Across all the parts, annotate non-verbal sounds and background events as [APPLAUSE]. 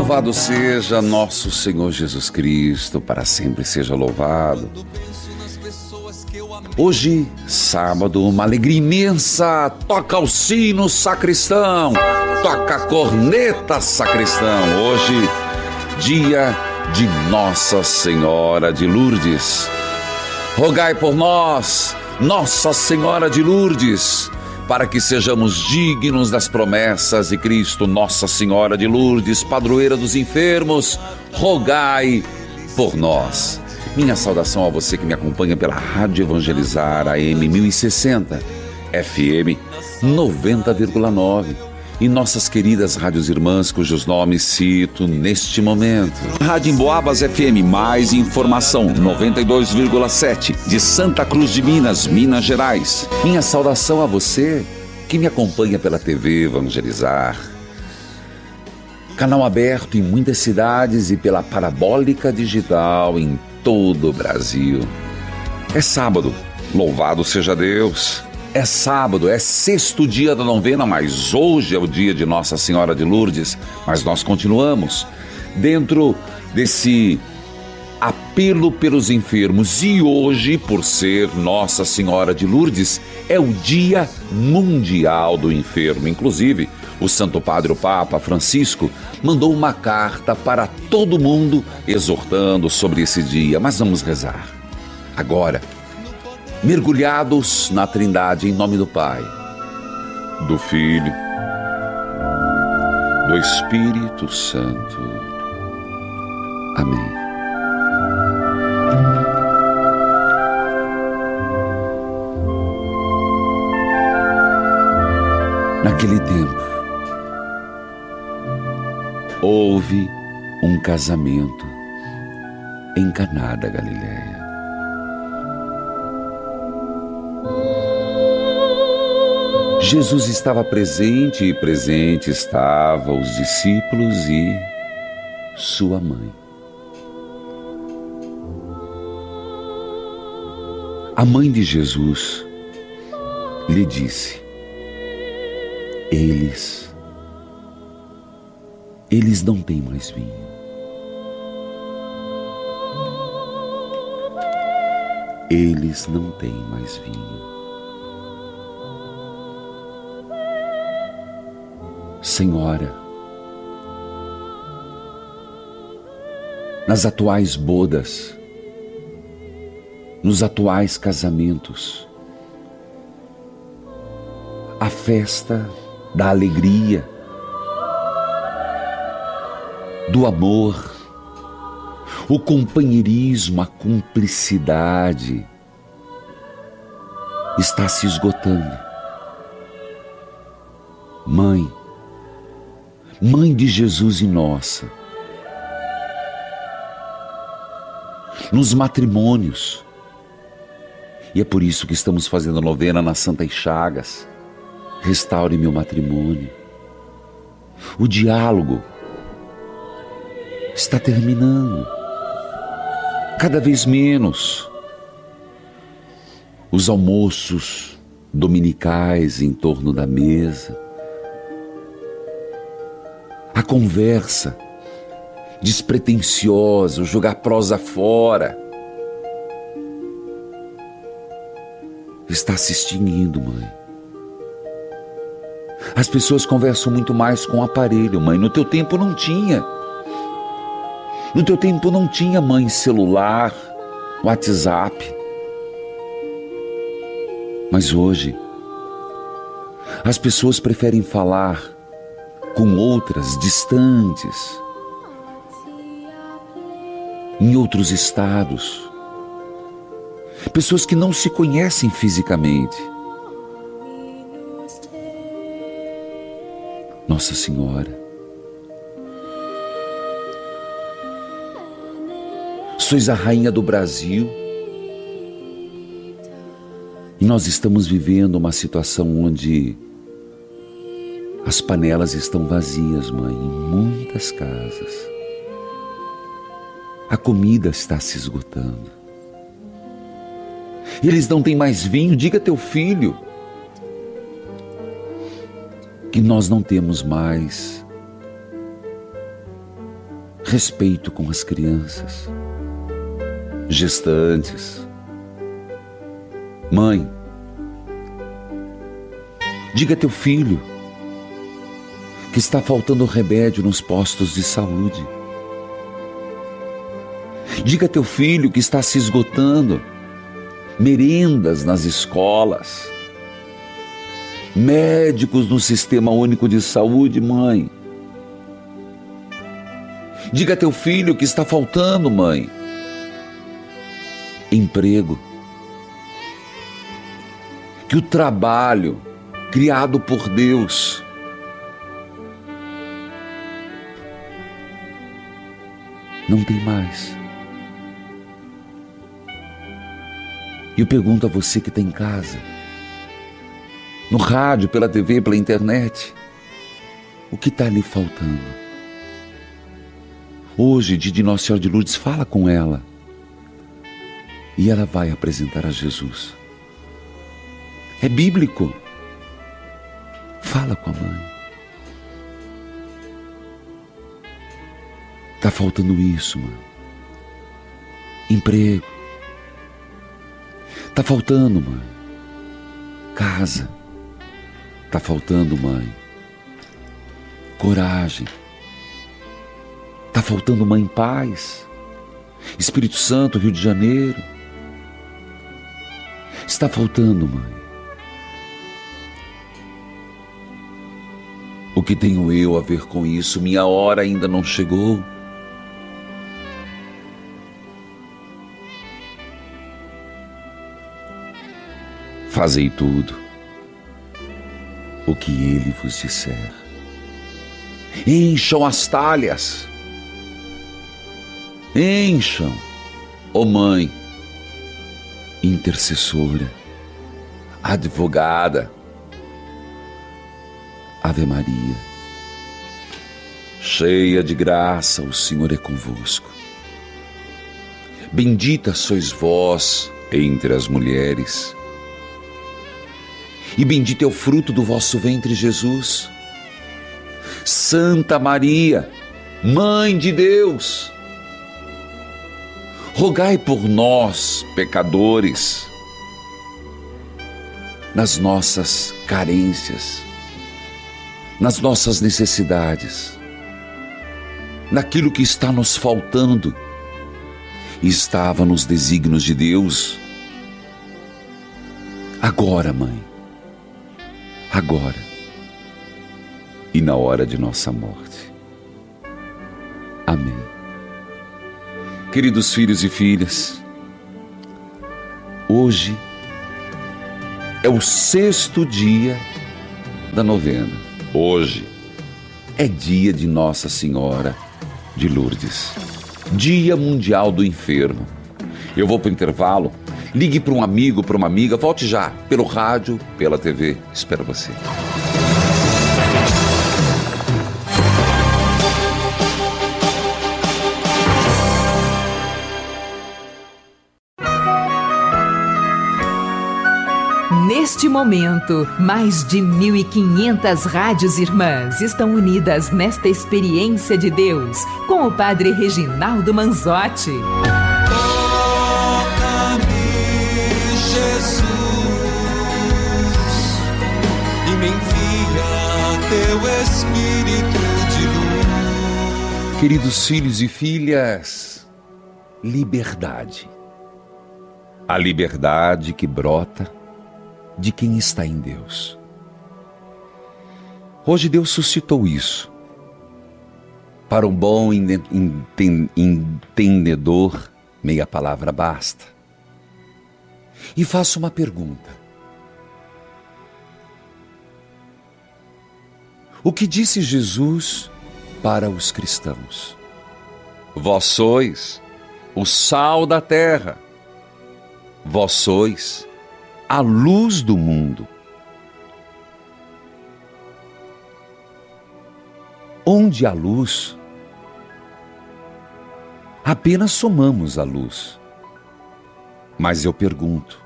Louvado seja nosso Senhor Jesus Cristo, para sempre seja louvado. Hoje, sábado, uma alegria imensa. Toca o sino, sacristão. Toca a corneta, sacristão. Hoje, dia de Nossa Senhora de Lourdes. Rogai por nós, Nossa Senhora de Lourdes, para que sejamos dignos das promessas de Cristo, Nossa Senhora de Lourdes, padroeira dos enfermos, rogai por nós. Minha saudação a você que me acompanha pela Rádio Evangelizar AM 1060, FM 90,9 e nossas queridas rádios irmãs cujos nomes cito neste momento. Rádio Emboabas FM, mais informação 92,7 de Santa Cruz de Minas, Minas Gerais. Minha saudação a você que me acompanha pela TV Evangelizar. Canal aberto em muitas cidades e pela parabólica digital em todo o Brasil. É sábado, louvado seja Deus. É sábado, é sexto dia da novena, mas hoje é o dia de Nossa Senhora de Lourdes. Mas nós continuamos dentro desse apelo pelos enfermos. E hoje, por ser Nossa Senhora de Lourdes, é o Dia Mundial do Enfermo. Inclusive, o Santo Padre o Papa Francisco mandou uma carta para todo mundo exortando sobre esse dia. Mas vamos rezar. Agora, mergulhados na Trindade em nome do Pai, do Filho, do Espírito Santo. Amém. Naquele tempo, houve um casamento em Caná da Galileia. Jesus estava presente e presente estavam os discípulos e sua mãe. A mãe de Jesus lhe disse: Eles, eles não têm mais vinho. Eles não têm mais vinho. Senhora, nas atuais bodas, nos atuais casamentos, a festa da alegria, do amor, o companheirismo, a cumplicidade está se esgotando. Mãe, Mãe de Jesus e nossa, nos matrimônios, e é por isso que estamos fazendo a novena nas Santas Chagas. Restaure meu matrimônio. O diálogo está terminando. Cada vez menos. os almoços dominicais em torno da mesa, a conversa despretensiosa, jogar prosa fora, está se extinguindo, mãe. As pessoas conversam muito mais com o aparelho, mãe. No teu tempo não tinha. No teu tempo não tinha, mãe, celular, WhatsApp. Mas hoje, as pessoas preferem falar com outras distantes, em outros estados, pessoas que não se conhecem fisicamente. Nossa Senhora, sois a rainha do Brasil. E nós estamos vivendo uma situação onde as panelas estão vazias, mãe, em muitas casas. A comida está se esgotando. Eles não têm mais vinho. Diga teu filho que nós não temos mais respeito com as crianças, gestantes, Mãe, diga a teu filho que está faltando remédio nos postos de saúde. Diga a teu filho que está se esgotando merendas nas escolas, médicos no sistema único de saúde, mãe. Diga a teu filho que está faltando, mãe, emprego que o trabalho criado por Deus não tem mais. E eu pergunto a você que está em casa, no rádio, pela TV, pela internet, o que está lhe faltando? Hoje, de Nossa Senhora de Lourdes, fala com ela e ela vai apresentar a Jesus. É bíblico. Fala com a mãe. Tá faltando isso, mano. Emprego. Tá faltando, mãe. Casa. Tá faltando, mãe. Coragem. Tá faltando, mãe, paz. Espírito Santo, Rio de Janeiro. Está faltando, mãe. O que tenho eu a ver com isso? Minha hora ainda não chegou. Fazei tudo o que ele vos disser. Encham as talhas. Encham, ó oh mãe, intercessora, advogada, Ave Maria. Cheia de graça, o Senhor é convosco. Bendita sois vós entre as mulheres, e bendito é o fruto do vosso ventre, Jesus. Santa Maria, Mãe de Deus, rogai por nós, pecadores, nas nossas carências nas nossas necessidades, naquilo que está nos faltando, e estava nos desígnios de Deus. Agora, mãe, agora e na hora de nossa morte. Amém. Queridos filhos e filhas, hoje é o sexto dia da novena. Hoje é dia de Nossa Senhora de Lourdes, Dia Mundial do Enfermo. Eu vou para o intervalo, ligue para um amigo, para uma amiga, volte já, pelo rádio, pela TV. Espero você. Neste momento, mais de 1.500 rádios irmãs estão unidas nesta experiência de Deus com o Padre Reginaldo Manzotti. Queridos filhos e filhas, liberdade. A liberdade que brota de quem está em Deus. Hoje Deus suscitou isso. Para um bom ente- enten- entendedor, meia palavra basta. E faço uma pergunta. O que disse Jesus para os cristãos? Vós sois o sal da terra. Vós sois a luz do mundo. Onde há luz, apenas somamos a luz. Mas eu pergunto: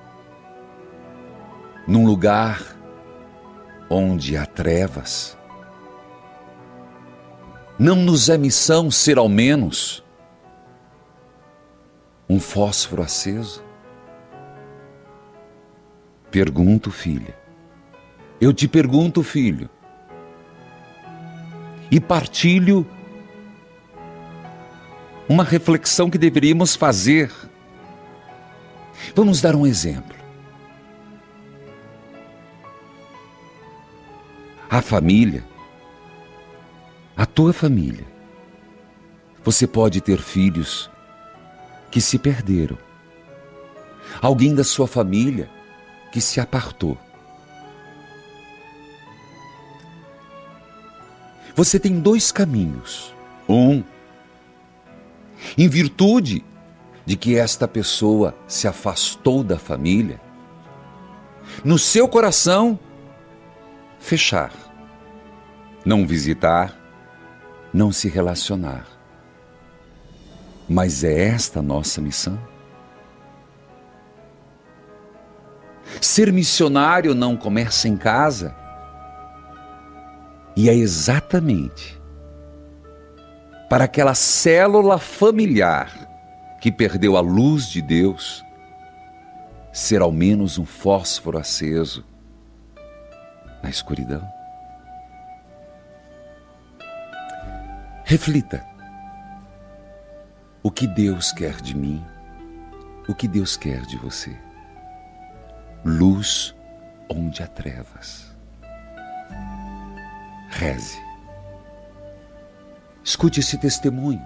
num lugar onde há trevas, não nos é missão ser ao menos um fósforo aceso? Pergunto, filha. Eu te pergunto, filho. E partilho uma reflexão que deveríamos fazer. Vamos dar um exemplo. A família, a tua família. Você pode ter filhos que se perderam. Alguém da sua família que se apartou. Você tem dois caminhos. Um, em virtude de que esta pessoa se afastou da família, no seu coração, fechar, não visitar, não se relacionar. Mas é esta a nossa missão? Ser missionário não começa em casa. E é exatamente para aquela célula familiar que perdeu a luz de Deus ser ao menos um fósforo aceso na escuridão. Reflita. O que Deus quer de mim? O que Deus quer de você? luz onde há trevas. Reze. Escute esse testemunho.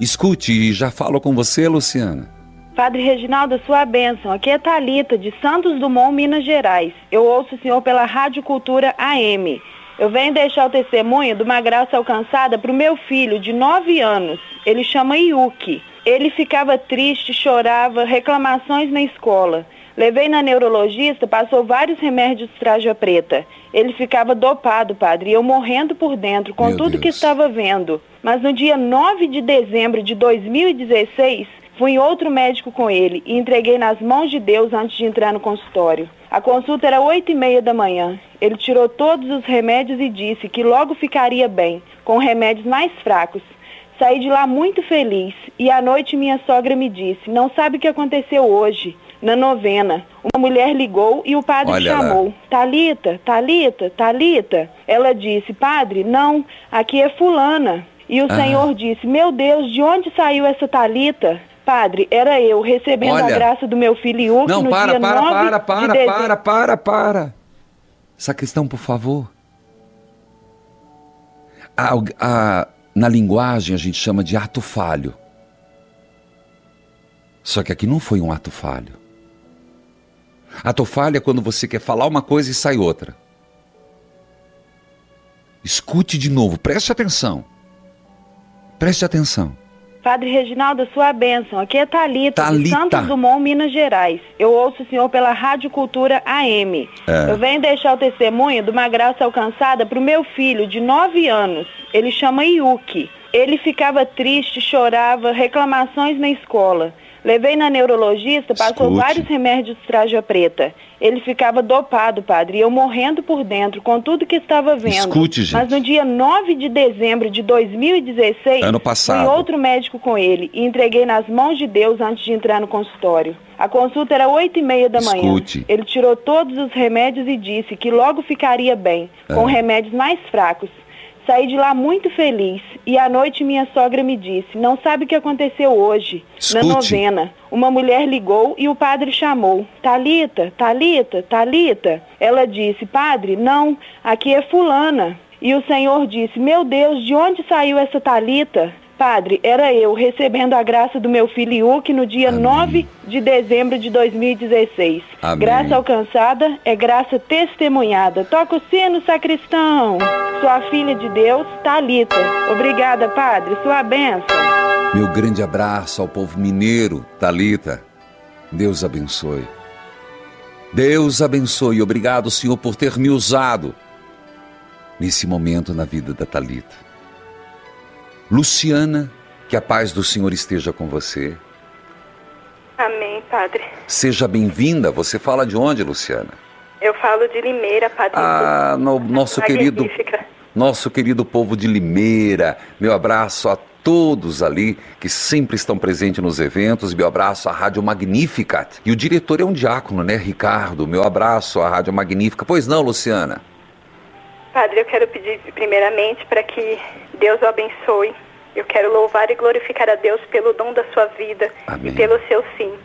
Escute e já falo com você, Luciana. Padre Reginaldo, sua bênção. Aqui é Talita de Santos Dumont, Minas Gerais. Eu ouço o senhor pela Rádio Cultura AM. Eu venho deixar o testemunho de uma graça alcançada para o meu filho, de 9 anos. Ele chama Yuki. Ele ficava triste, chorava, reclamações na escola. Levei na neurologista, passou vários remédios traja preta. Ele ficava dopado, padre, e eu morrendo por dentro com Meu tudo que Deus. estava vendo. Mas no dia 9 de dezembro de 2016, fui em outro médico com ele e entreguei nas mãos de Deus antes de entrar no consultório. A consulta era oito e meia da manhã. Ele tirou todos os remédios e disse que logo ficaria bem, com remédios mais fracos. Saí de lá muito feliz e à noite minha sogra me disse: Não sabe o que aconteceu hoje, na novena. Uma mulher ligou e o padre Olha lá. chamou: Talita, Talita, Talita. Ela disse: Padre, não, aqui é Fulana. E o Ah. Senhor disse: Meu Deus, de onde saiu essa Talita? Padre, era eu recebendo Olha. a graça do meu filho Yuki Não, no para, dia para, 9 para, de para, para, para, para. Sacristão, por favor. A- a- na linguagem a gente chama de ato falho. Só que aqui não foi um ato falho. Ato falho é quando você quer falar uma coisa e sai outra. Escute de novo, preste atenção. Preste atenção. Padre Reginaldo, sua bênção. Aqui é Thalita, de Thalita. Santos Dumont, Minas Gerais. Eu ouço o senhor pela Rádio Cultura AM. É. Eu venho deixar o testemunho de uma graça alcançada para o meu filho, de 9 anos. Ele chama Yuki. Ele ficava triste, chorava, reclamações na escola. Levei na neurologista, passou Escute. vários remédios de traja preta. Ele ficava dopado, padre, e eu morrendo por dentro com tudo que estava vendo. Escute, gente. Mas no dia 9 de dezembro de 2016, Ano passado. fui outro médico com ele e entreguei nas mãos de Deus antes de entrar no consultório. A consulta era oito e meia da manhã. Escute. Ele tirou todos os remédios e disse que logo ficaria bem, com É. remédios mais fracos. Saí de lá muito feliz e à noite minha sogra me disse: Não sabe o que aconteceu hoje, Escute. na novena. Uma mulher ligou e o padre chamou: Talita, Talita, Talita. Ela disse: Padre, não, aqui é Fulana. E o Senhor disse: Meu Deus, de onde saiu essa Talita? Padre, era eu recebendo a graça do meu filho Iuque no dia Amém. 9 de dezembro de 2016. Amém. Graça alcançada é graça testemunhada. Toca o sino, sacristão. Sua filha de Deus, Talita. Obrigada, Padre. Sua bênção. Meu grande abraço ao povo mineiro, Talita. Deus abençoe. Deus abençoe. Obrigado, Senhor, por ter me usado nesse momento na vida da Talita. Luciana, que a paz do Senhor esteja com você. Amém, padre. Seja bem-vinda. Você fala de onde, Luciana? Eu falo de Limeira, padre. Ah, no nosso querido, Magnífica. nosso querido povo de Limeira. Meu abraço a todos ali que sempre estão presentes nos eventos. Meu abraço à Rádio Magnificat. E o diretor é um diácono, né, Ricardo? Meu abraço à Rádio Magnífica. Pois não, Luciana? Padre, eu quero pedir primeiramente para que Deus o abençoe. Eu quero louvar e glorificar a Deus pelo dom da sua vida Amém. e pelo seu sim.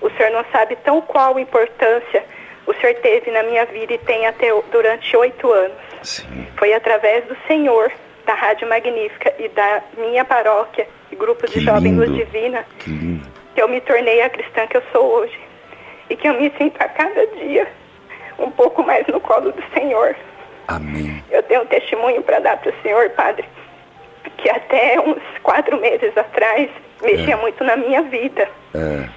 O Senhor não sabe tão qual importância o Senhor teve na minha vida e tem até durante oito anos. Sim. Foi através do Senhor, da Rádio Magnífica e da minha paróquia e grupo de jovens Luz. Divina Que que eu me tornei a cristã que eu sou hoje. E que eu me sinto a cada dia um pouco mais no colo do Senhor. Amém. Eu tenho um testemunho para dar para o Senhor, Padre, que até uns quatro meses atrás mexia É. muito na minha vida. É,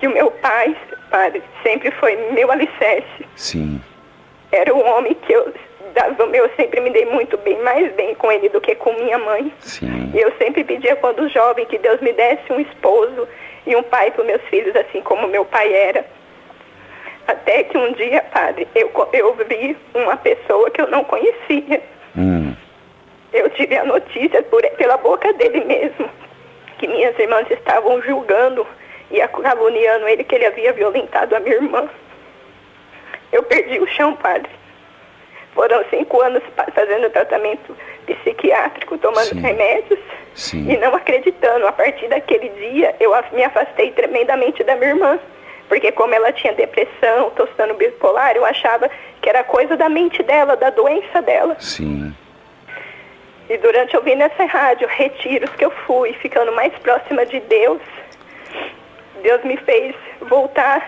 Que o meu pai, Padre, sempre foi meu alicerce. sim. Era um homem que eu dava meu, eu sempre me dei muito bem, mais bem com ele do que com minha mãe. Sim. E eu sempre pedia quando jovem que Deus me desse um esposo e um pai para meus filhos, assim como meu pai era. Até que um dia, padre, eu, eu vi uma pessoa que eu não conhecia. Hum, Eu tive a notícia por, pela boca dele mesmo que minhas irmãs estavam julgando e caluniando ele que ele havia violentado a minha irmã. Eu perdi o chão, padre. Foram cinco anos fazendo tratamento psiquiátrico, tomando Sim. remédios Sim. e não acreditando. A partir daquele dia, eu me afastei tremendamente da minha irmã. Porque como ela tinha depressão, tostando bipolar, eu achava que era coisa da mente dela, da doença dela. sim. E durante eu vim nessa rádio, retiros que eu fui, ficando mais próxima de Deus, Deus me fez voltar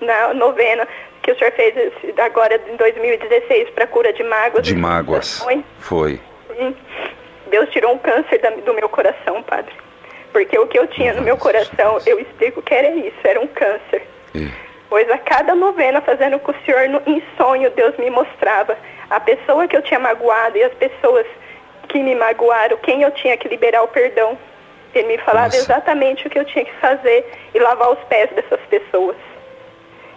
na novena que o senhor fez agora em 2016 para cura de mágoas. De mágoas. Foi. Sim. Deus tirou um câncer do meu coração, padre. Porque o que eu tinha no meu coração, eu explico que era isso, era um câncer. É. Pois a cada novena, fazendo com o Senhor no, em sonho, Deus me mostrava a pessoa que eu tinha magoado e as pessoas que me magoaram, quem eu tinha que liberar o perdão. Ele me falava Nossa. exatamente o que eu tinha que fazer e lavar os pés dessas pessoas.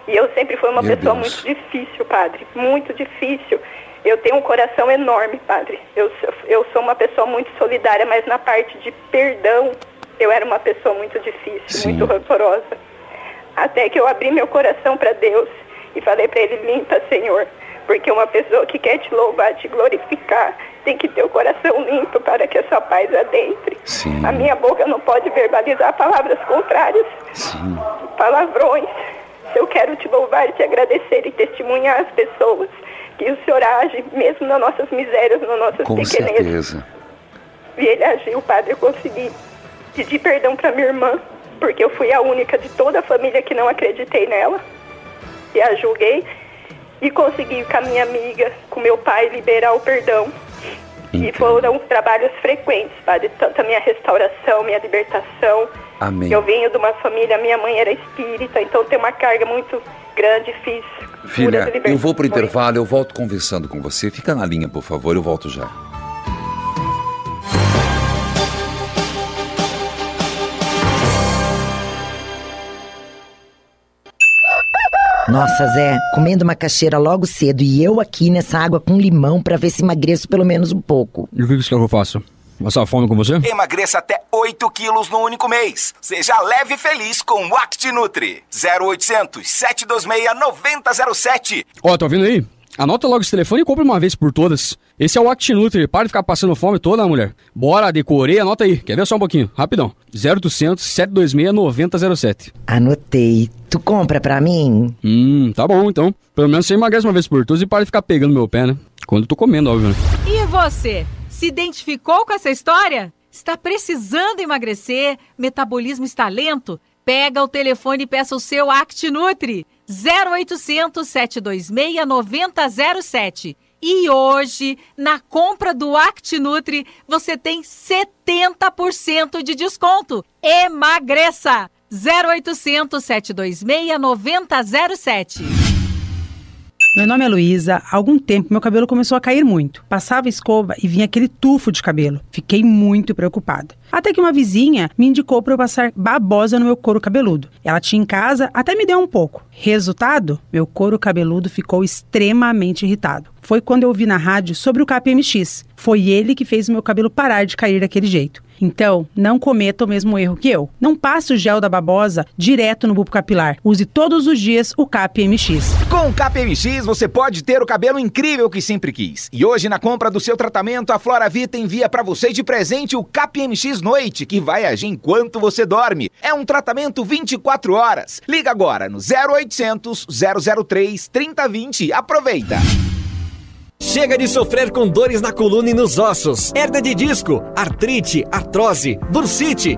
E eu sempre fui uma Meu pessoa Deus. muito difícil, padre, muito difícil. Eu tenho um coração enorme, padre. Eu, eu sou uma pessoa muito solidária, mas na parte de perdão, eu era uma pessoa muito difícil, Sim. muito rancorosa. Até que eu abri meu coração para Deus e falei para Ele: limpa, Senhor. Porque uma pessoa que quer te louvar, te glorificar, tem que ter o coração limpo para que a sua paz adentre. Sim. A minha boca não pode verbalizar palavras contrárias Sim. palavrões. Eu quero te louvar te agradecer e testemunhar às pessoas que o Senhor age mesmo nas nossas misérias, nas nossas Com pequenezas. certeza. E ele agiu, padre, eu consegui pedir perdão para minha irmã, porque eu fui a única de toda a família que não acreditei nela. E a julguei e consegui com a minha amiga, com meu pai, liberar o perdão. E foram trabalhos frequentes, padre, tanto a minha restauração, minha libertação. Amém. Eu venho de uma família, minha mãe era espírita, então tem uma carga muito grande, fiz. Filha, eu vou pro libertações. intervalo, eu volto conversando com você. Fica na linha, por favor, eu volto já. Nossa, Zé, comendo macaxeira logo cedo e eu aqui nessa água com limão pra ver se emagreço pelo menos um pouco. E o que você quer que eu faça? Passar fome com você? Emagreça até 8 quilos no único mês. Seja leve e feliz com o ActiNutri. 0800 726 9007. Ó, tá ouvindo aí? Anota logo esse telefone e compra uma vez por todas. Esse é o ActiNutri. Para de ficar passando fome toda, mulher. Bora, decorei, anota aí. Quer ver só um pouquinho? Rapidão. 0800 726 9007. Anotei. Tu compra pra mim? Hum, tá bom então. Pelo menos você emagrece uma vez por todas e para de ficar pegando meu pé, né? Quando eu tô comendo, óbvio, né? E você? Se identificou com essa história? Está precisando emagrecer? Metabolismo está lento? Pega o telefone e peça o seu ActiNutri. 0800 726 9007. E hoje, na compra do ActiNutri, você tem 70% de desconto. Emagreça! 0800 726 9007. Meu nome é Luísa. Há algum tempo meu cabelo começou a cair muito. Passava escova e vinha aquele tufo de cabelo. Fiquei muito preocupada. Até que uma vizinha me indicou para eu passar babosa no meu couro cabeludo. Ela tinha em casa, até me deu um pouco. Resultado? Meu couro cabeludo ficou extremamente irritado. Foi quando eu ouvi na rádio sobre o KPMX. Foi ele que fez o meu cabelo parar de cair daquele jeito. Então, não cometa o mesmo erro que eu. Não passe o gel da babosa direto no bulbo capilar. Use todos os dias o KPMX. Com o KPMX você pode ter o cabelo incrível que sempre quis. E hoje na compra do seu tratamento, a Flora Vita envia para você de presente o KPMX Noite, que vai agir enquanto você dorme. É um tratamento 24 horas. Liga agora no 0800 003 3020. Aproveita. Chega de sofrer com dores na coluna e nos ossos, hernia de disco, artrite, artrose, bursite,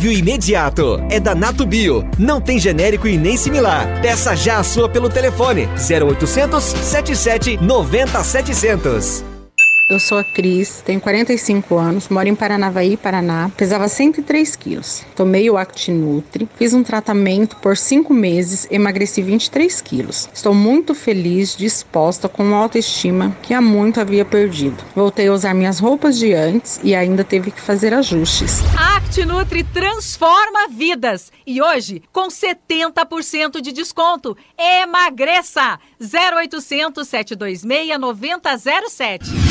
imediato. É da Nato Bio. Não tem genérico e nem similar. Peça já a sua pelo telefone 0800 77 90 700. Eu sou a Cris, tenho 45 anos, moro em Paranavaí, Paraná, pesava 103 quilos. Tomei o ActiNutri, fiz um tratamento por 5 meses, emagreci 23 quilos. Estou muito feliz, disposta, com uma autoestima que há muito havia perdido. Voltei a usar minhas roupas de antes e ainda teve que fazer ajustes. ActiNutri transforma vidas e hoje com 70% de desconto. Emagreça! 0800 726 9007.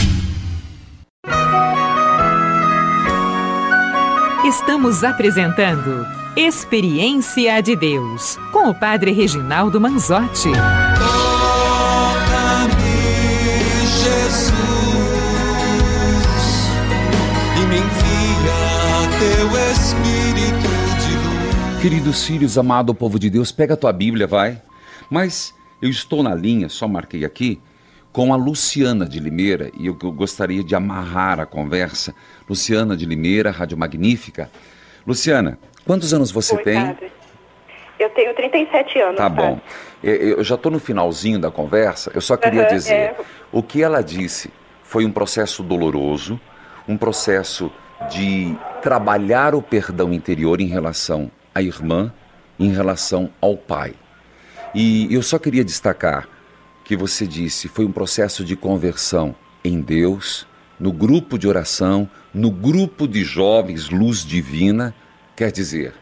Estamos apresentando Experiência de Deus com o Padre Reginaldo Manzotti. Toca-me, Jesus, e me envia teu Espírito de luz. Queridos filhos, amado povo de Deus, pega a tua Bíblia, vai. Mas eu estou na linha, só marquei aqui, com a Luciana de Limeira e eu gostaria de amarrar a conversa. Luciana de Limeira, Rádio Magnífica. Luciana, quantos anos você Oi, tem? padre. Eu tenho 37 anos. Tá padre. bom. Eu- já estou no finalzinho da conversa. Eu só queria Aham, dizer: é. o que ela disse foi um processo doloroso, um processo de trabalhar o perdão interior em relação à irmã, em relação ao pai. E eu só queria destacar que você disse foi um processo de conversão em Deus, no grupo de oração, no grupo de jovens Luz Divina. Quer dizer,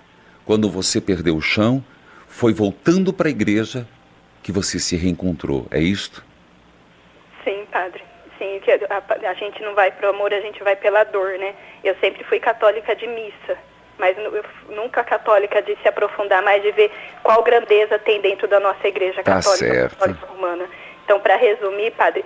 quando você perdeu o chão, foi voltando para a igreja que você se reencontrou. É isto? Sim, padre. Sim, que a, a gente não vai pro amor, a gente vai pela dor, né? Eu sempre fui católica de missa, mas nunca católica de se aprofundar mais, de ver qual grandeza tem dentro da nossa igreja Tá católica, certo. católica romana. Então, para resumir, padre,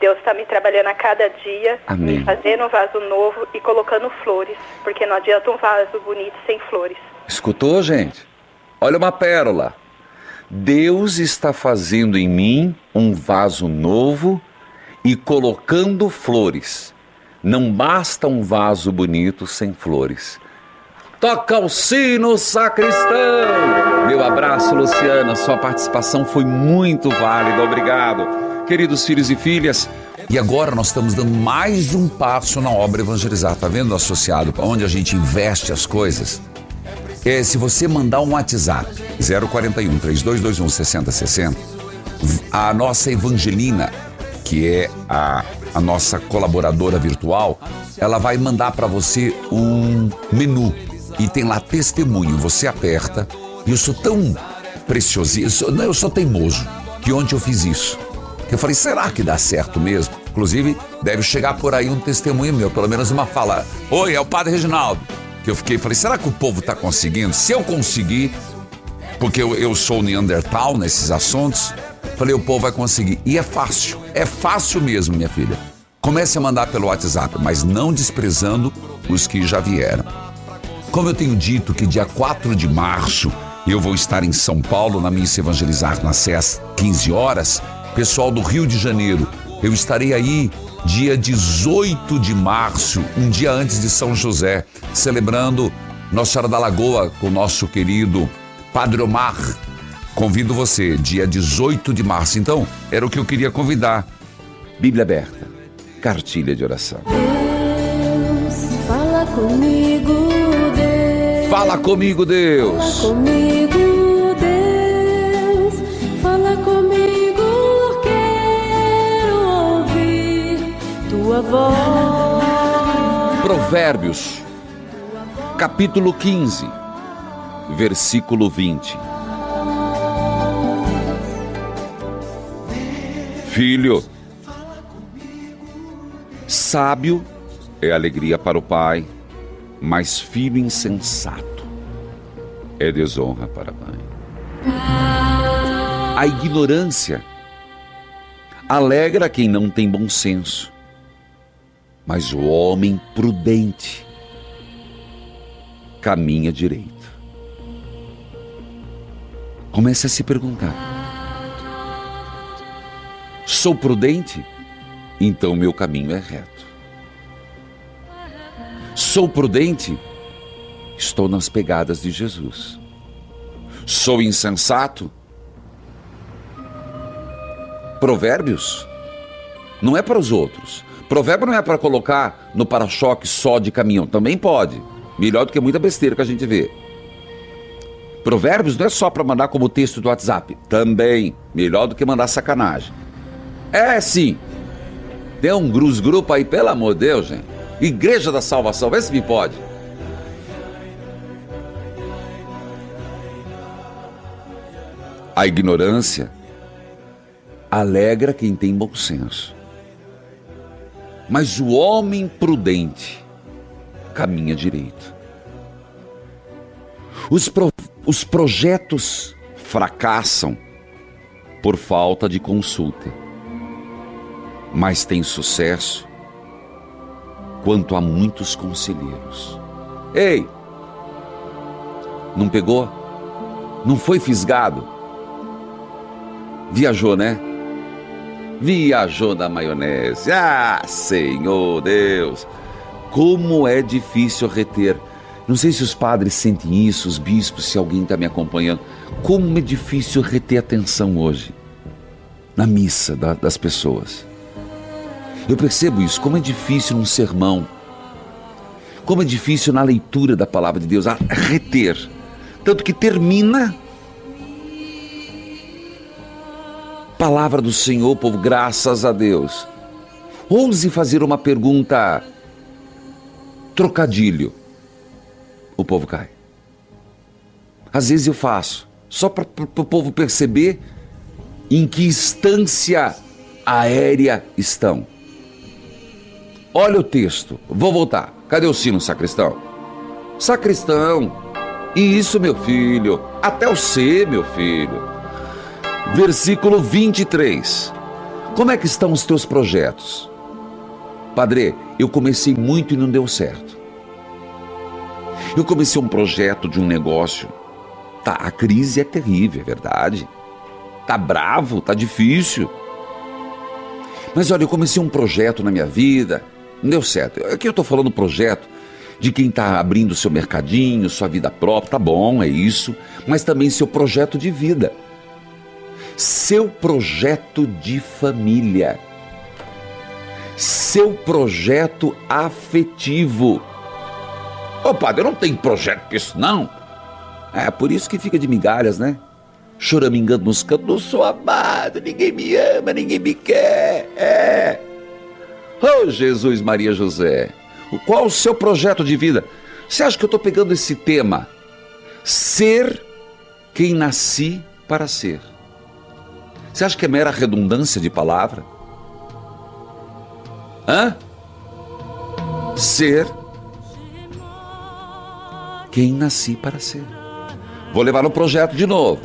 Deus está me trabalhando a cada dia, Amém. me fazendo um vaso novo e colocando flores, porque não adianta um vaso bonito sem flores. Escutou, gente? Olha uma pérola. Deus está fazendo em mim um vaso novo e colocando flores. Não basta um vaso bonito sem flores. Toca o sino, sacristão! Meu abraço, Luciana. Sua participação foi muito válida. Obrigado. Queridos filhos e filhas, e agora nós estamos dando mais um passo na obra evangelizar. Tá vendo, associado, para onde a gente investe as coisas? É, se você mandar um WhatsApp 041 3221 6060, a nossa Evangelina, que é a, a nossa colaboradora virtual, ela vai mandar para você um menu e tem lá testemunho. Você aperta e eu sou tão precioso, eu sou, não, eu sou teimoso que ontem eu fiz isso. Eu falei, será que dá certo mesmo? Inclusive, deve chegar por aí um testemunho meu, pelo menos uma fala. Oi, é o Padre Reginaldo. Que eu fiquei, falei, será que o povo está conseguindo? Se eu conseguir, porque eu, eu sou Neandertal nesses assuntos, falei, o povo vai conseguir. E é fácil, é fácil mesmo, minha filha. Comece a mandar pelo WhatsApp, mas não desprezando os que já vieram. Como eu tenho dito que dia 4 de março eu vou estar em São Paulo na Missa Evangelizar na SES 15 horas, pessoal do Rio de Janeiro, eu estarei aí dia 18 de março, um dia antes de São José, celebrando Nossa Senhora da Lagoa com o nosso querido Padre Omar. Convido você, dia 18 de março. Então, era o que eu queria convidar. Bíblia aberta, cartilha de oração. Deus, fala comigo. Fala comigo, Deus. Fala comigo, Deus. Fala comigo, quero ouvir tua voz. Provérbios, capítulo 15, versículo 20. Filho, sábio é alegria para o pai, mas filho insensato é desonra para a mãe. A ignorância alegra quem não tem bom senso, mas o homem prudente caminha direito. Comece a se perguntar: sou prudente? Então meu caminho é reto. Sou prudente? Estou nas pegadas de Jesus. Sou insensato? Provérbios não é para os outros. Provérbio não é para colocar no para-choque só de caminhão. Também pode. Melhor do que muita besteira que a gente vê. Provérbios não é só para mandar como texto do WhatsApp. Também. Melhor do que mandar sacanagem. É sim. Tem um grus grupo aí, pelo amor de Deus, gente. Igreja da Salvação, vê se me pode. A ignorância alegra quem tem bom senso. Mas o homem prudente caminha direito. Os, pro, os projetos fracassam por falta de consulta, mas tem sucesso quanto a muitos conselheiros. Ei, não pegou? Não foi fisgado? Viajou, né? Viajou na maionese. Ah, Senhor Deus! Como é difícil reter. Não sei se os padres sentem isso, os bispos, se alguém está me acompanhando. Como é difícil reter atenção hoje na missa da, das pessoas. Eu percebo isso, como é difícil num sermão, como é difícil na leitura da palavra de Deus, a reter. Tanto que termina Palavra do Senhor, povo, graças a Deus. Ouse fazer uma pergunta trocadilho. O povo cai. Às vezes eu faço, só para o povo perceber em que instância aérea estão. Olha o texto, vou voltar. Cadê o sino, sacristão? Sacristão, isso, meu filho, até o C, meu filho versículo 23. Como é que estão os teus projetos? Padre, eu comecei muito e não deu certo. Eu comecei um projeto de um negócio. Tá, a crise é terrível, é verdade. Tá bravo, tá difícil. Mas olha, eu comecei um projeto na minha vida, não deu certo. Aqui eu tô falando projeto de quem está abrindo seu mercadinho, sua vida própria, tá bom, é isso, mas também seu projeto de vida. Seu projeto de família. Seu projeto afetivo. Ô padre, eu não tenho projeto para isso, não. É por isso que fica de migalhas, né? Choramingando nos cantos, não sou amado, ninguém me ama, ninguém me quer. É. Oh, Jesus, Maria José. Qual o seu projeto de vida? Você acha que eu estou pegando esse tema? Ser quem nasci para ser. Você acha que é mera redundância de palavra? Hã? Ser quem nasci para ser. Vou levar no projeto de novo.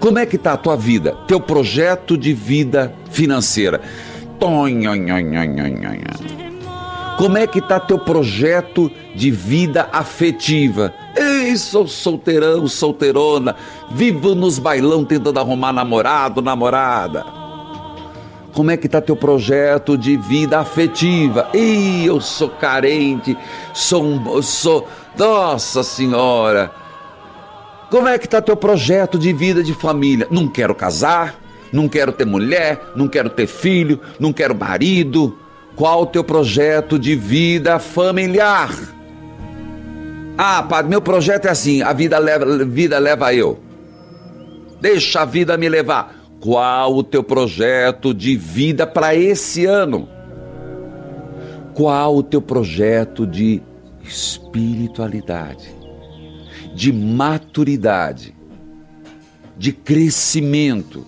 Como é que está a tua vida? Teu projeto de vida financeira. Como é que está teu projeto de vida afetiva? Ei, sou solteirão, solteirona, vivo nos bailão tentando arrumar namorado, namorada. Como é que está teu projeto de vida afetiva? Ei, eu sou carente, sou um, sou, nossa senhora. Como é que está teu projeto de vida de família? Não quero casar, não quero ter mulher, não quero ter filho, não quero marido. Qual o teu projeto de vida familiar? Ah, padre, meu projeto é assim: a vida leva, vida leva eu. Deixa a vida me levar. Qual o teu projeto de vida para esse ano? Qual o teu projeto de espiritualidade, de maturidade, de crescimento,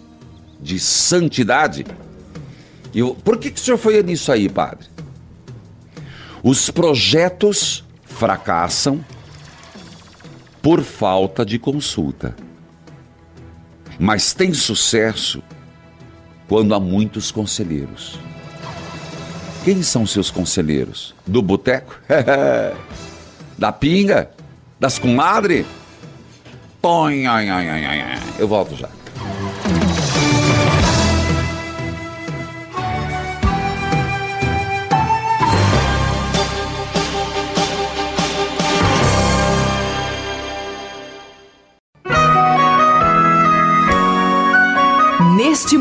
de santidade? Eu, por que, que o senhor foi nisso aí, padre? Os projetos fracassam por falta de consulta. Mas tem sucesso quando há muitos conselheiros. Quem são seus conselheiros? Do boteco? [LAUGHS] da pinga? Das comadre? Eu volto já.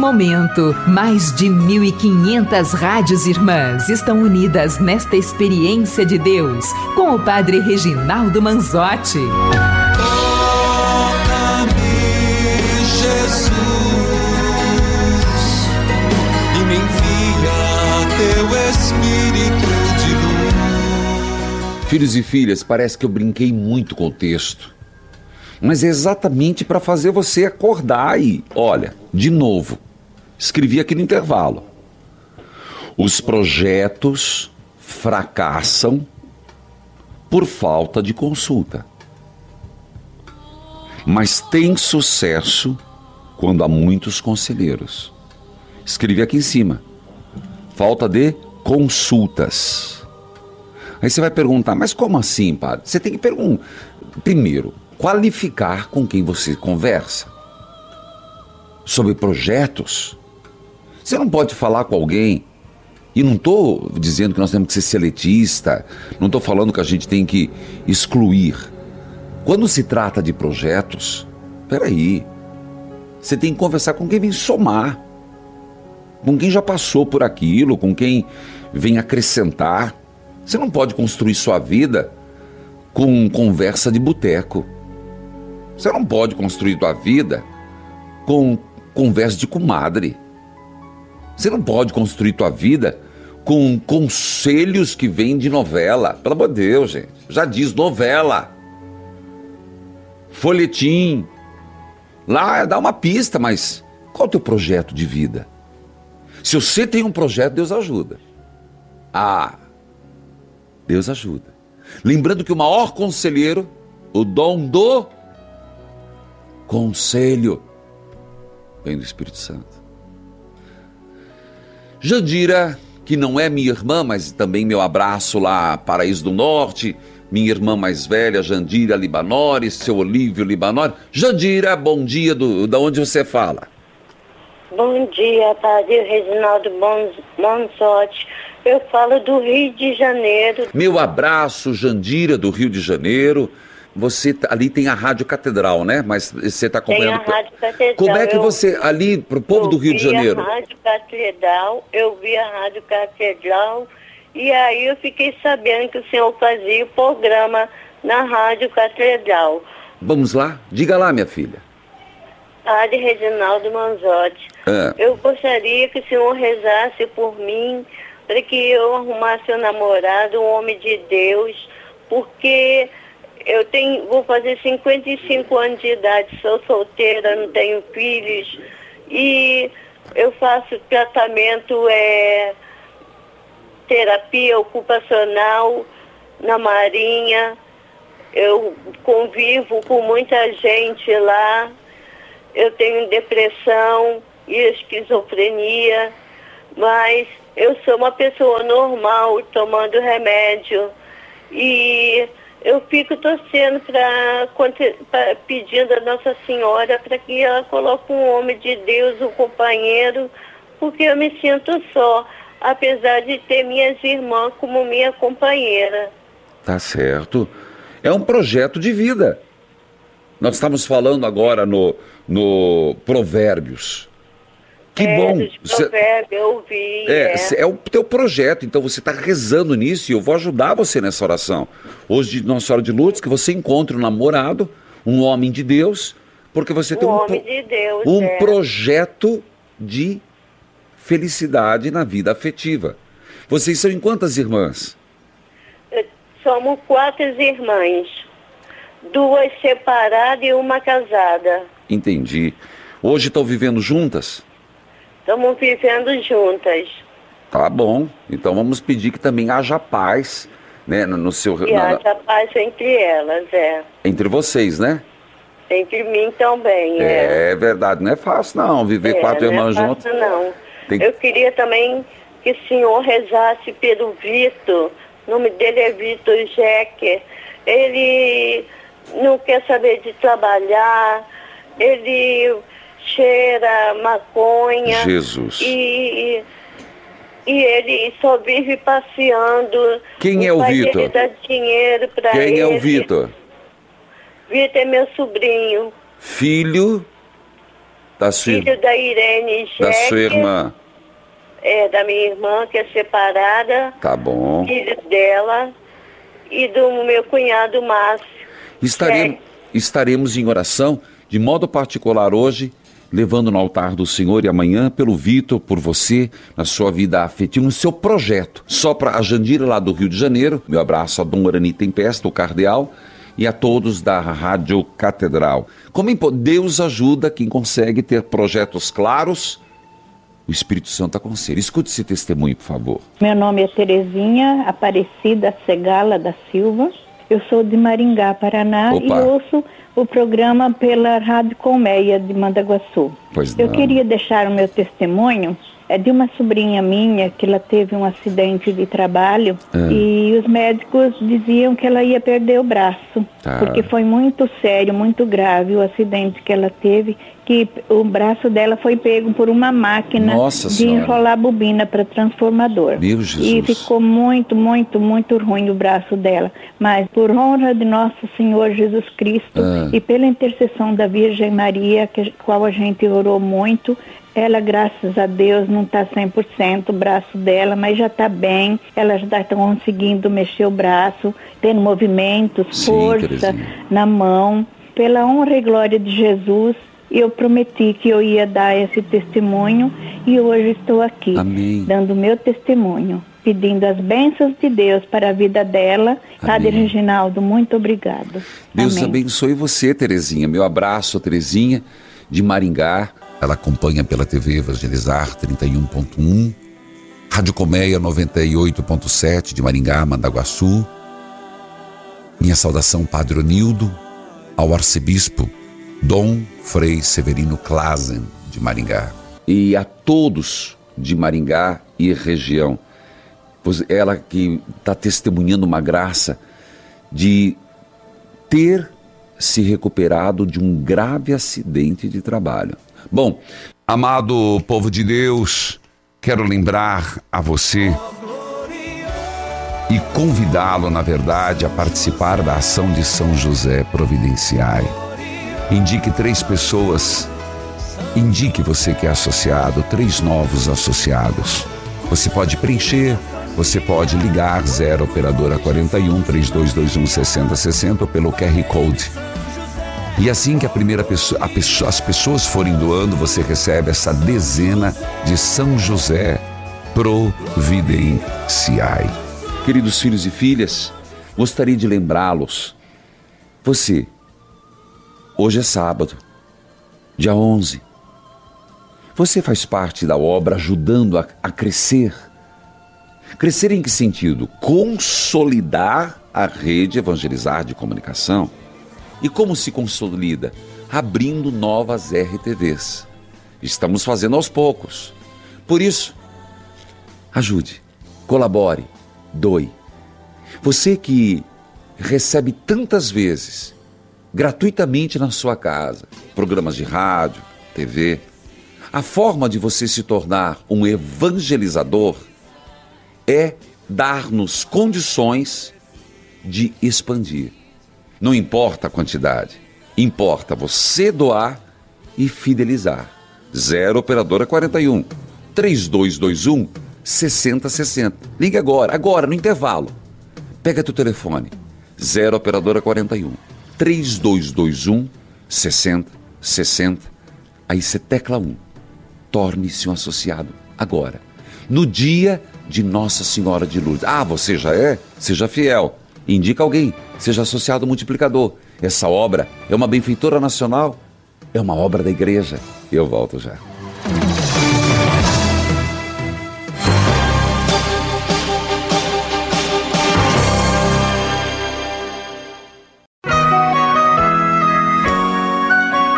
Momento, mais de 1.500 rádios irmãs estão unidas nesta experiência de Deus com o Padre Reginaldo Manzotti. Jesus, e me envia teu Espírito de luz. Filhos e filhas, parece que eu brinquei muito com o texto. Mas é exatamente para fazer você acordar e, olha, de novo, escrevi aqui no intervalo. Os projetos fracassam por falta de consulta. Mas tem sucesso quando há muitos conselheiros. Escrevi aqui em cima. Falta de consultas. Aí você vai perguntar, mas como assim, padre? Você tem que perguntar. Primeiro, qualificar com quem você conversa. Sobre projetos. Você não pode falar com alguém. E não estou dizendo que nós temos que ser seletista, não estou falando que a gente tem que excluir. Quando se trata de projetos, peraí, você tem que conversar com quem vem somar, com quem já passou por aquilo, com quem vem acrescentar. Você não pode construir sua vida com conversa de boteco. Você não pode construir tua vida com conversa de comadre. Você não pode construir tua vida com conselhos que vêm de novela. Pelo amor de Deus, gente. Já diz novela. Folhetim. Lá dá uma pista, mas qual é o teu projeto de vida? Se você tem um projeto, Deus ajuda. Ah, Deus ajuda. Lembrando que o maior conselheiro, o dom do conselho, vem do Espírito Santo. Jandira, que não é minha irmã, mas também meu abraço lá, Paraíso do Norte, minha irmã mais velha, Jandira Libanori, seu Olívio Libanori. Jandira, bom dia, do, da onde você fala? Bom dia, Padre Reginaldo Monsotti. Eu falo do Rio de Janeiro. Meu abraço, Jandira, do Rio de Janeiro. Você tá- ali tem a Rádio Catedral, né? Mas você está Tem a acompanhando. Rádio Catedral. Como é que Eu- você, ali, pro povo do Rio de Eu Janeiro? vi a Rádio Catedral, eu vi a Rádio Catedral e aí eu fiquei sabendo que o senhor fazia o programa na Rádio Catedral. Vamos lá? Diga lá, minha filha. Rádio Reginaldo Manzotti. Ah. Eu gostaria que o senhor rezasse por mim, para que eu arrumasse um namorado, um homem de Deus, porque eu tenho, vou fazer 55 anos de idade, sou solteira, não tenho filhos, e eu faço tratamento, é, terapia ocupacional na Marinha, eu convivo com muita gente lá, eu tenho depressão e esquizofrenia, mas eu sou uma pessoa normal tomando remédio. E eu fico torcendo para pedindo a Nossa Senhora para que ela coloque um homem de Deus, um companheiro, porque eu me sinto só, apesar de ter minhas irmãs como minha companheira. Tá certo. É um projeto de vida. Nós estamos falando agora no, no Provérbios. Que é, bom. provérbios, eu ouvi. É, é. é o teu projeto, então você está rezando nisso e eu vou ajudar você nessa oração. Hoje, de Nossa Senhora de Lourdes, que você encontre um namorado, um homem de Deus, porque você tem Um um, homem pro- de Deus, um é. projeto de felicidade na vida afetiva. Vocês são em quantas irmãs? Somos quatro irmãs. Duas separadas e uma casada. Entendi. Hoje estão vivendo juntas? Estamos vivendo juntas. Tá bom. Então vamos pedir que também haja paz, né, no no seu E na- haja paz entre elas, é. entre vocês, né? Entre mim também, é. É verdade, não é fácil não viver É, quatro não é irmãs fácil, juntas. Não. Tem- Eu queria também que o senhor rezasse pelo Vitor. O nome dele é Vitor Jecker. Ele não quer saber de trabalhar. Ele cheira maconha. Jesus. E, e ele só vive passeando. Quem é o Vitor? dinheiro para ele. Quem é o Vitor? Vitor é meu sobrinho. Filho da sua, Filho da Irene Jecker. da sua irmã. É, da minha irmã, que é separada, Tá bom. filho dela, e do meu cunhado Márcio. Estaremos, estaremos em oração, de modo particular hoje, levando no altar do Senhor e amanhã pelo Vitor, por você, na sua vida afetiva, no seu projeto. Só para a Jandira lá do Rio de Janeiro, meu abraço a Dom Orani Tempesta, o cardeal, e a todos da Rádio Catedral. Como impo- Deus ajuda quem consegue ter projetos claros, o Espírito Santo aconselha. Escute esse testemunho, por favor. Meu nome é Terezinha Aparecida Segala da Silva. Eu sou de Maringá, Paraná Opa. e ouço o programa pela Rádio Colmeia de Mandaguaçu. Pois Eu não. queria deixar o meu testemunho é de uma sobrinha minha que ela teve um acidente de trabalho Ah. e os médicos diziam que ela ia perder o braço, Tá. porque foi muito sério, muito grave o acidente que ela teve, que o braço dela foi pego por uma máquina Nossa de Senhora. enrolar bobina para transformador. Meu E Jesus. ficou muito, muito, muito ruim o braço dela. Mas por honra de nosso Senhor Jesus Cristo Ah. e pela intercessão da Virgem Maria, que qual a gente orou muito, ela, graças a Deus, não está 100% o braço dela, mas já está bem. Ela já está conseguindo mexer o braço, tendo movimentos, Sim, força Terezinha. na mão. Pela honra e glória de Jesus, eu prometi que eu ia dar esse testemunho e hoje estou aqui, Amém. dando o meu testemunho, pedindo as bênçãos de Deus para a vida dela. Padre. Reginaldo, muito obrigado. Deus Amém. abençoe você, Terezinha. Meu abraço, Terezinha, de Maringá. Ela acompanha pela TV Evangelizar 31.1, Rádio Colmeia 98.7 de Maringá, Mandaguaçu. Minha saudação, Padre Onildo, ao arcebispo Dom Frei Severino Klazen, de Maringá. E a todos de Maringá e região. Pois ela que está testemunhando uma graça de ter se recuperado de um grave acidente de trabalho. Bom, amado povo de Deus, quero lembrar a você e convidá-lo, na verdade, a participar da ação de São José Providenciai. Indique três pessoas, indique você que é associado, três novos associados. Você pode preencher, você pode ligar 0 operadora 41 3221 6060 ou pelo QR Code. E assim que a primeira pessoa, a pessoa, as pessoas forem doando, você recebe essa dezena de São José Providenciai. Queridos filhos e filhas, gostaria de lembrá-los. Você, hoje é sábado, dia 11. Você faz parte da obra ajudando a, a crescer. Crescer em que sentido? Consolidar a rede evangelizar de comunicação. E como se consolida? Abrindo novas RTVs. Estamos fazendo aos poucos. Por isso, ajude, colabore, doe. Você que recebe tantas vezes, gratuitamente na sua casa, programas de rádio, TV, a forma de você se tornar um evangelizador é dar-nos condições de expandir. Não importa a quantidade, importa você doar e fidelizar. 0 operadora 41 3221 6060. Ligue agora, agora no intervalo. Pega teu telefone. 0 operadora 41 3221 6060. Aí você tecla 1. Torne-se um associado agora. No dia de Nossa Senhora de Lourdes. Ah, você já é? Seja fiel. Indica alguém, seja associado multiplicador. Essa obra é uma benfeitora nacional, é uma obra da igreja. Eu volto já.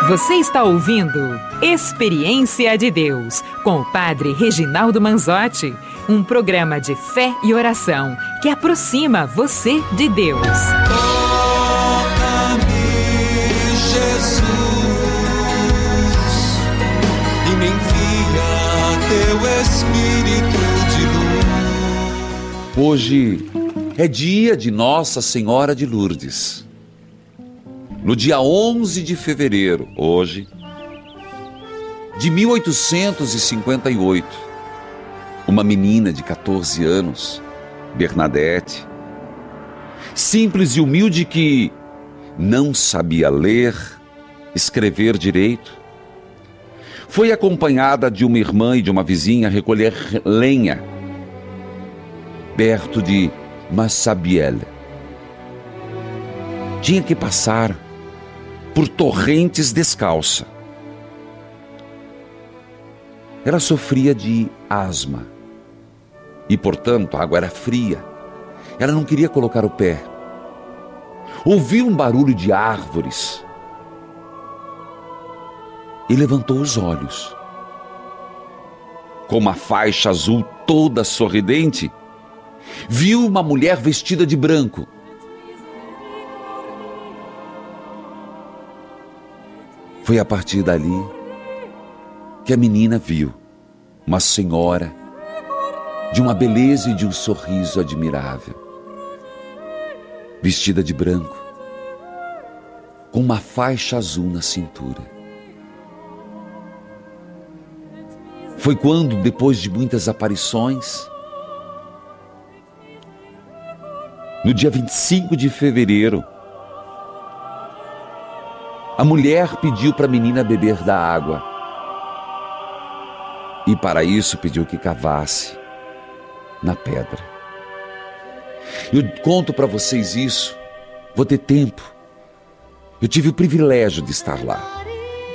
Você está ouvindo Experiência de Deus com o Padre Reginaldo Manzotti, um programa de fé e oração que aproxima você de Deus. Jesus, e me envia teu Espírito de luz. Hoje é dia de Nossa Senhora de Lourdes. No dia 11 de fevereiro, hoje, de 1858, uma menina de 14 anos, Bernadette, simples e humilde que não sabia ler, escrever direito, foi acompanhada de uma irmã e de uma vizinha a recolher lenha perto de Massabielle. Tinha que passar por torrentes descalça. Ela sofria de asma e, portanto, a água era fria. Ela não queria colocar o pé. Ouviu um barulho de árvores e levantou os olhos. Com uma faixa azul toda sorridente, viu uma mulher vestida de branco. Foi a partir dali que a menina viu uma senhora de uma beleza e de um sorriso admirável, vestida de branco, com uma faixa azul na cintura. Foi quando, depois de muitas aparições, no dia 25 de fevereiro, a mulher pediu para a menina beber da água. E para isso pediu que cavasse na pedra. Eu conto para vocês isso, vou ter tempo. Eu tive o privilégio de estar lá.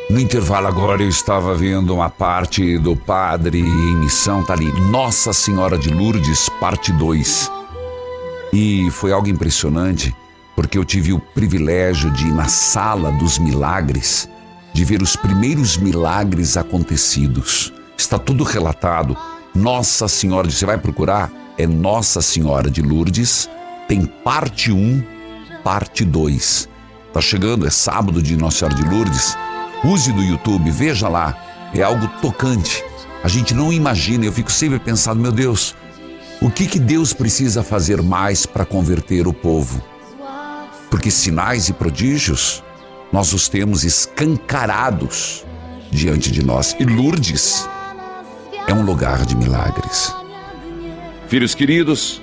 No intervalo agora eu estava vendo uma parte do Padre em Missão, tá ali, Nossa Senhora de Lourdes, parte 2. E foi algo impressionante, porque eu tive o privilégio de ir na sala dos milagres, de ver os primeiros milagres acontecidos. Está tudo relatado. Nossa Senhora, você vai procurar, é Nossa Senhora de Lourdes, tem parte 1, parte 2. Tá chegando, é sábado de Nossa Senhora de Lourdes. Use do YouTube, veja lá. É algo tocante. A gente não imagina, eu fico sempre pensando, meu Deus, O que, que Deus precisa fazer mais para converter o povo? Porque sinais e prodígios nós os temos escancarados diante de nós. E Lourdes é um lugar de milagres. Filhos queridos,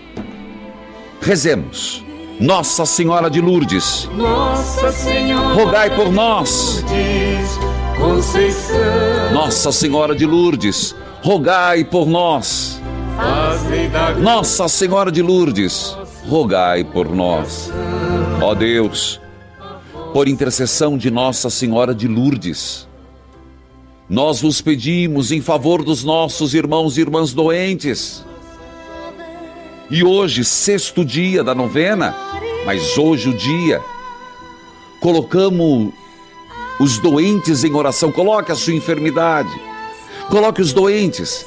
rezemos. Nossa Senhora de Lourdes, Nossa Senhora rogai por nós. Conceição, Nossa Senhora de Lourdes, rogai por nós. Nossa Senhora de Lourdes, rogai por nós. Ó Deus, por intercessão de Nossa Senhora de Lourdes, nós vos pedimos em favor dos nossos irmãos e irmãs doentes. E hoje, sexto dia da novena, mas hoje o dia, colocamos os doentes em oração. Coloque a sua enfermidade, coloque os doentes.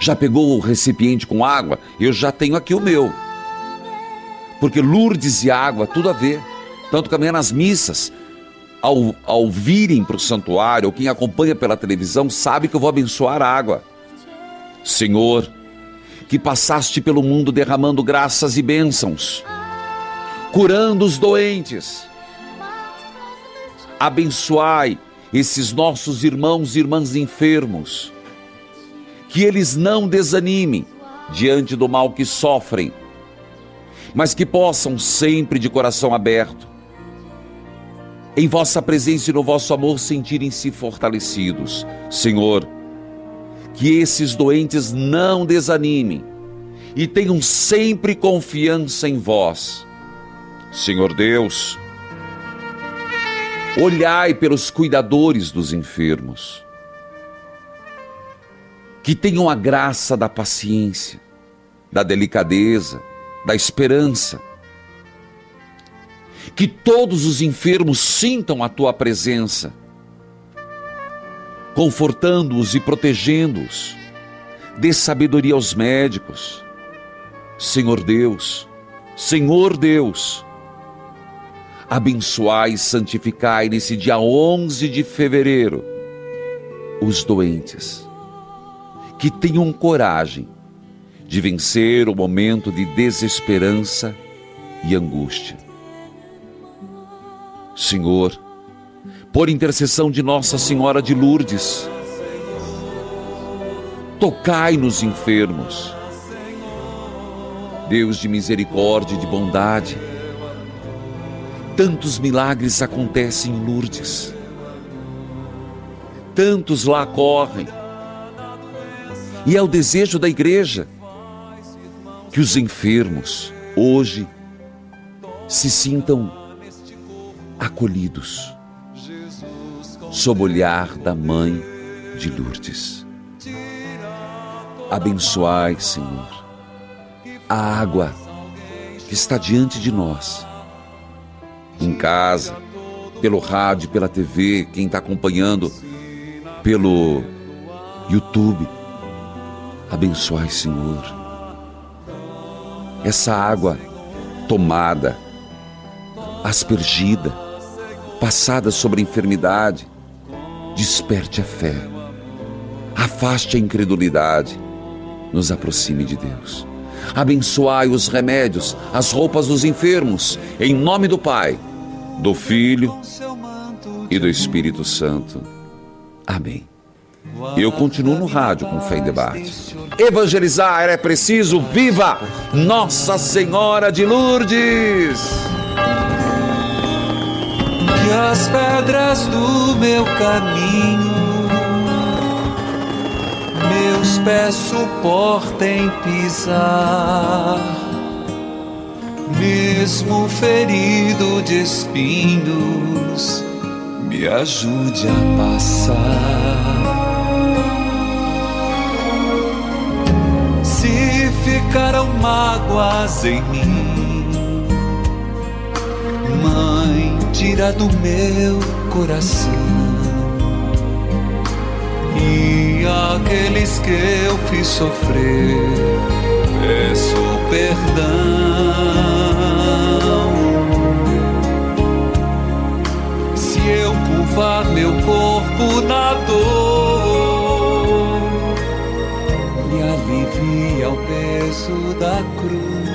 Já pegou o recipiente com água? Eu já tenho aqui o meu. Porque Lourdes e água, tudo a ver. Tanto caminhar nas missas, ao, ao virem para o santuário, ou quem acompanha pela televisão, sabe que eu vou abençoar a água. Senhor, que passaste pelo mundo derramando graças e bênçãos, curando os doentes. Abençoai esses nossos irmãos e irmãs enfermos, que eles não desanimem diante do mal que sofrem, mas que possam sempre de coração aberto, em vossa presença e no vosso amor sentirem-se fortalecidos. Senhor, que esses doentes não desanimem e tenham sempre confiança em vós. Senhor Deus, olhai pelos cuidadores dos enfermos, que tenham a graça da paciência, da delicadeza, da esperança. Que todos os enfermos sintam a tua presença, confortando-os e protegendo-os. Dê sabedoria aos médicos. Senhor Deus, Senhor Deus, abençoai e santificai nesse dia 11 de fevereiro os doentes, que tenham coragem de vencer o momento de desesperança e angústia. Senhor, por intercessão de Nossa Senhora de Lourdes, tocai nos enfermos. Deus de misericórdia e de bondade, tantos milagres acontecem em Lourdes, tantos lá correm, e é o desejo da igreja que os enfermos hoje se sintam acolhidos sob o olhar da mãe de Lourdes. Abençoai, Senhor, a água que está diante de nós, em casa, pelo rádio, pela TV, quem está acompanhando pelo YouTube. Abençoai, Senhor, essa água tomada, aspergida, passada sobre a enfermidade, desperte a fé, afaste a incredulidade, nos aproxime de Deus. Abençoai os remédios, as roupas dos enfermos, em nome do Pai, do Filho e do Espírito Santo. Amém. Eu continuo no rádio com Fé em Debate. Evangelizar é preciso, viva Nossa Senhora de Lourdes! As pedras do meu caminho meus pés suportem pisar, mesmo ferido de espinhos, me ajude a passar. Se ficaram mágoas em mim, Mãe, tira do meu coração. E aqueles que eu fiz sofrer, peço perdão. Se eu curvar meu corpo na dor, me alivia o peso da cruz.